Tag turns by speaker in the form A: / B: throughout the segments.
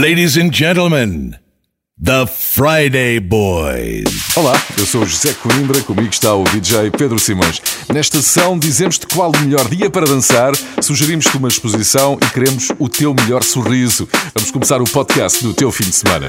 A: Ladies and gentlemen, the Friday Boys.
B: Olá, eu sou o José Coimbra, comigo está o DJ Pedro Simões. Nesta sessão dizemos-te qual o melhor dia para dançar, sugerimos-te uma exposição e queremos o teu melhor sorriso. Vamos começar o podcast do teu fim de semana.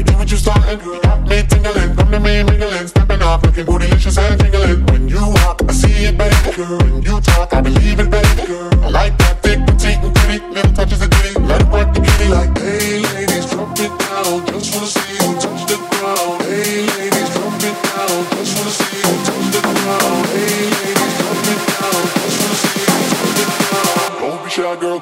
C: idea what you starting? Got me tingling, come to me mingling, stepping off, looking bootylicious and tingling. When you walk, I see it, baby girl. When you talk, I believe it, baby girl. I like that thick, petite, and pretty, little touches of ditty. Let it work the kitty like, hey ladies, drop it down. Just wanna see you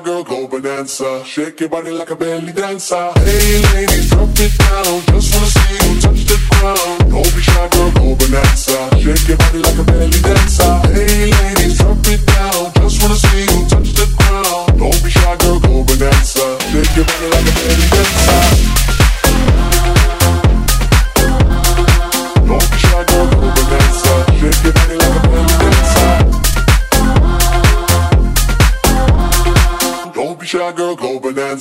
C: Girl, go bonanza. Shake your body like a belly dancer. Hey ladies, drop it down.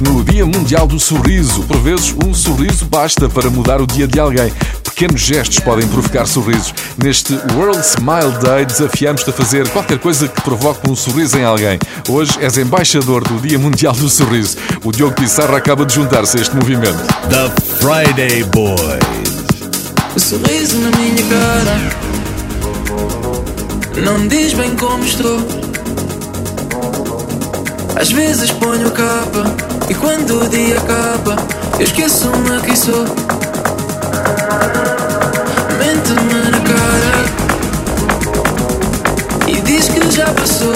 B: No Dia Mundial do Sorriso. Por vezes, um sorriso basta para mudar o dia de alguém. Pequenos gestos podem provocar sorrisos. Neste World Smile Day, desafiamos-te a fazer qualquer coisa que provoque um sorriso em alguém. Hoje és embaixador do Dia Mundial do Sorriso. O Diogo Pissarra acaba de juntar-se a este movimento.
A: The Friday Boys.
D: O sorriso na minha cara Não diz bem como estou Às vezes ponho capa E quando o dia acaba Eu esqueço-me quem sou. Mente-me na cara E diz que já passou.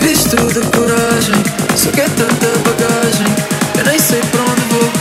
D: Visto de coragem Só que é tanta bagagem Eu nem sei para onde vou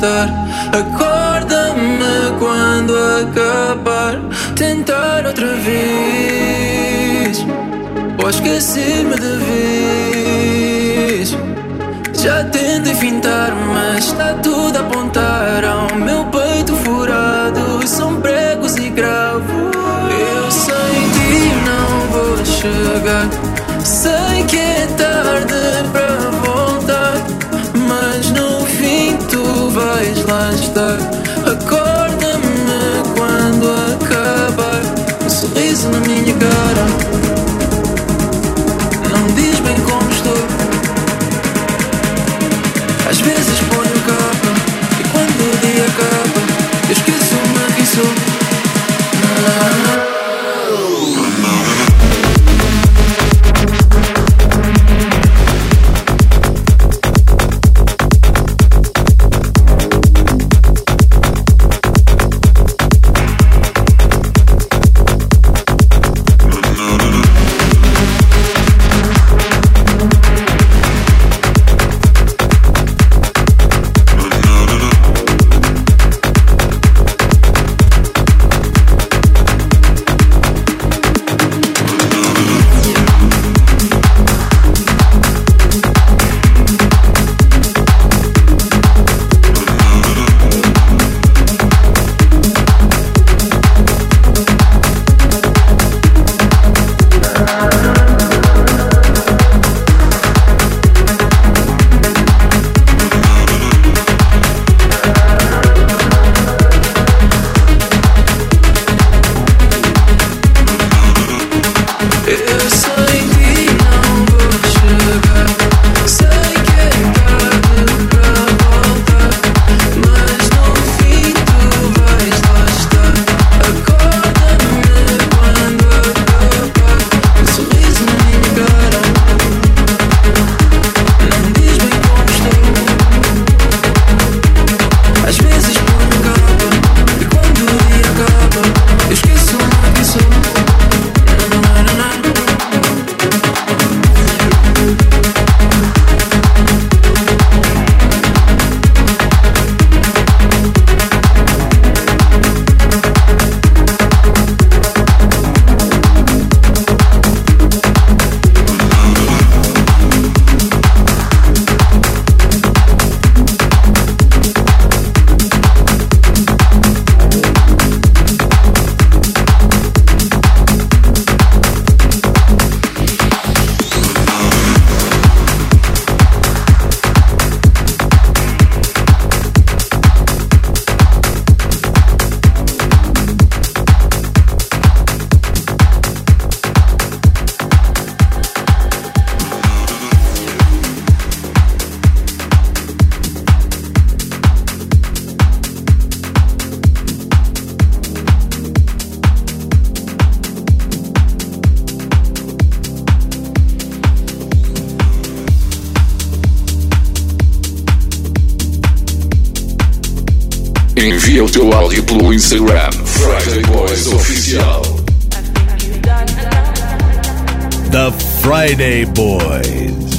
D: estar. Acorda-me quando acabar. Tentar outra vez. Ou esquecer-me de vez. Já tentei fintar, mas está tudo a apontar ao meu peito furado. São pregos e gravos. Eu sem ti não vou chegar. vais lá estar. Acorda-me quando acabar. Um sorriso na minha cara. Envie o
B: teu áudio pelo Instagram Friday Boys Oficial.
A: The Friday Boys.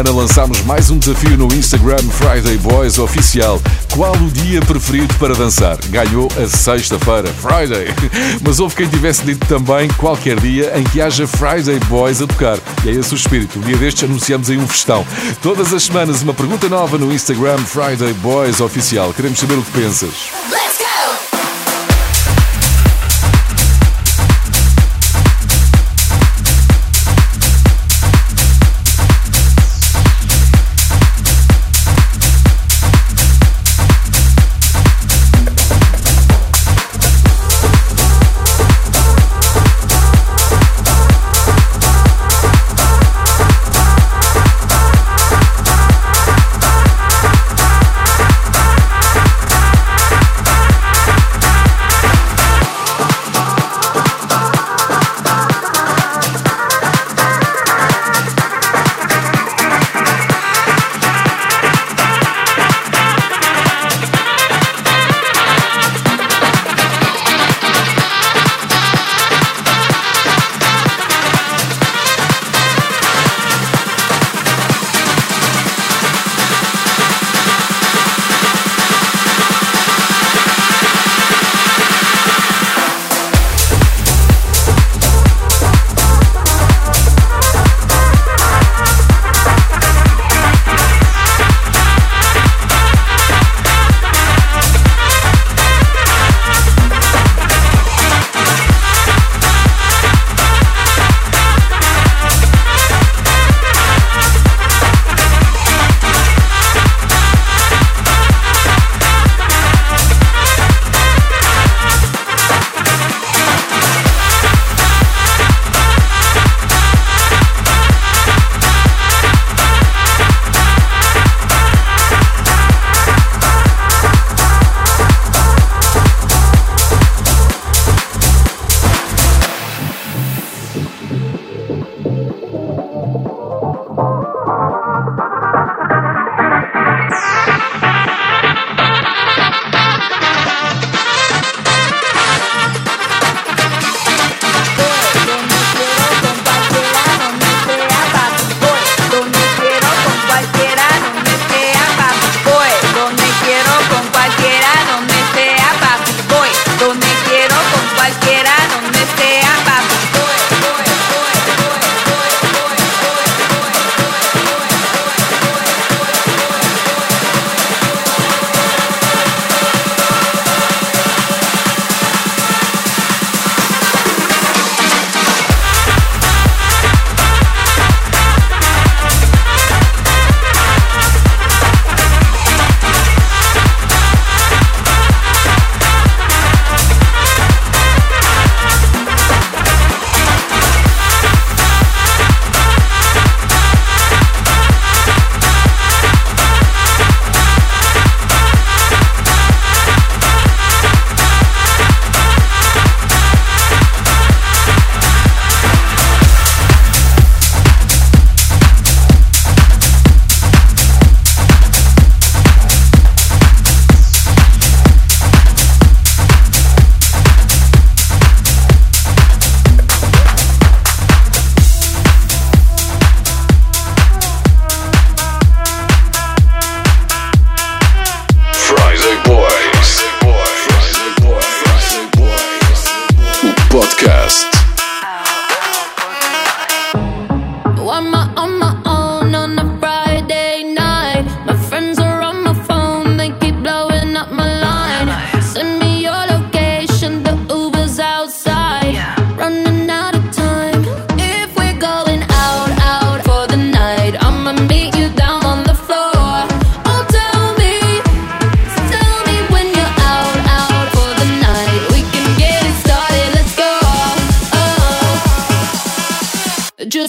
B: Semana lançámos mais um desafio no Instagram Friday Boys Oficial. Qual o dia preferido para dançar? Ganhou a sexta-feira, Friday. Mas houve quem tivesse dito também qualquer dia em que haja Friday Boys a tocar. E é esse o espírito. Um dia destes anunciamos aí um festão. Todas as semanas uma pergunta nova no Instagram Friday Boys Oficial. Queremos saber o que pensas.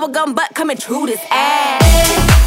E: bubblegum butt coming through this ass.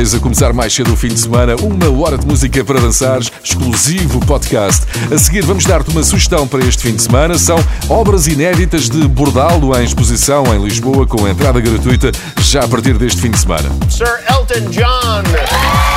B: Boys, a começar mais cedo o fim de semana, uma hora de música para dançares, exclusivo podcast. A seguir vamos dar-te uma sugestão para este fim de semana, são obras inéditas de Bordalo em exposição em Lisboa com entrada gratuita já a partir deste fim de semana.
F: Sir Elton John.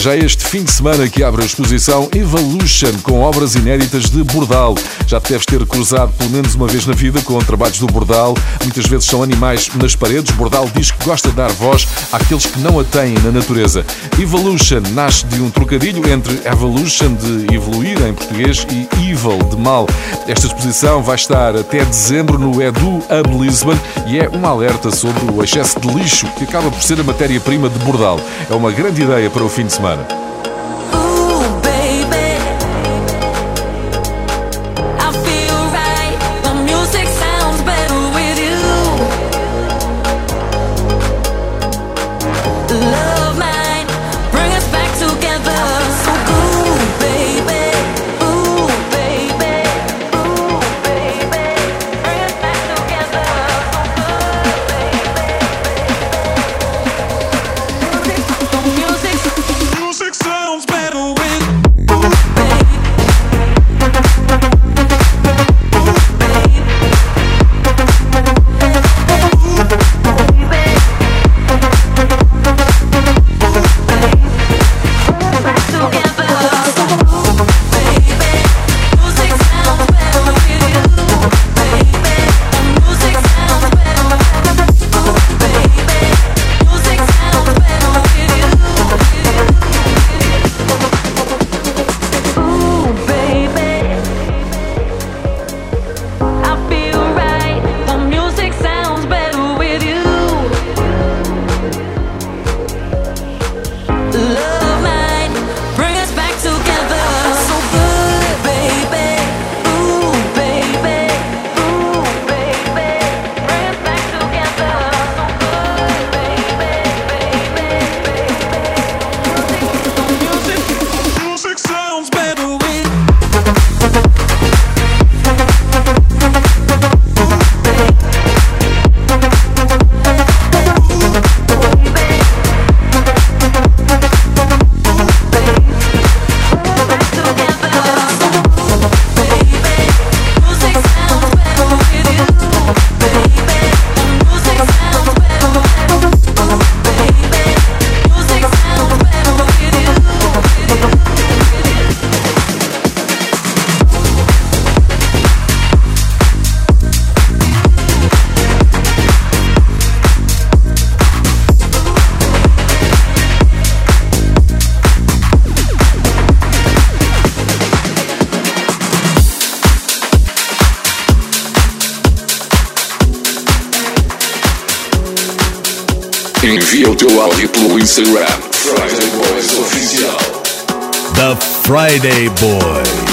B: Já este fim de semana que abre a exposição Evolution com obras inéditas de Bordal. Já deves ter cruzado pelo menos uma vez na vida com trabalhos do Bordal. Muitas vezes são animais nas paredes. Bordal diz que gosta de dar voz àqueles que não a têm na natureza. Evolution nasce de um trocadilho entre evolution, de evoluir em português, e evil, de mal. Esta exposição vai estar até dezembro no Edu Hub Lisbon e é um alerta sobre o excesso de lixo que acaba por ser a matéria-prima de Bordal. É uma grande ideia para o fim de semana.
G: var.
B: Envia o teu áudio pelo Instagram. Friday Boys Oficial.
A: The Friday Boys.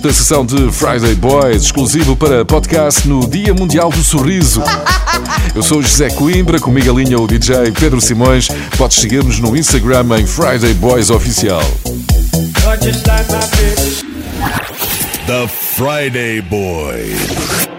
B: esta sessão de Friday Boys, exclusivo para podcast no Dia Mundial do Sorriso. Eu sou José Coimbra, comigo a linha o DJ Pedro Simões. Podes seguir-nos no Instagram em Friday Boys Oficial.
A: The Friday Boys.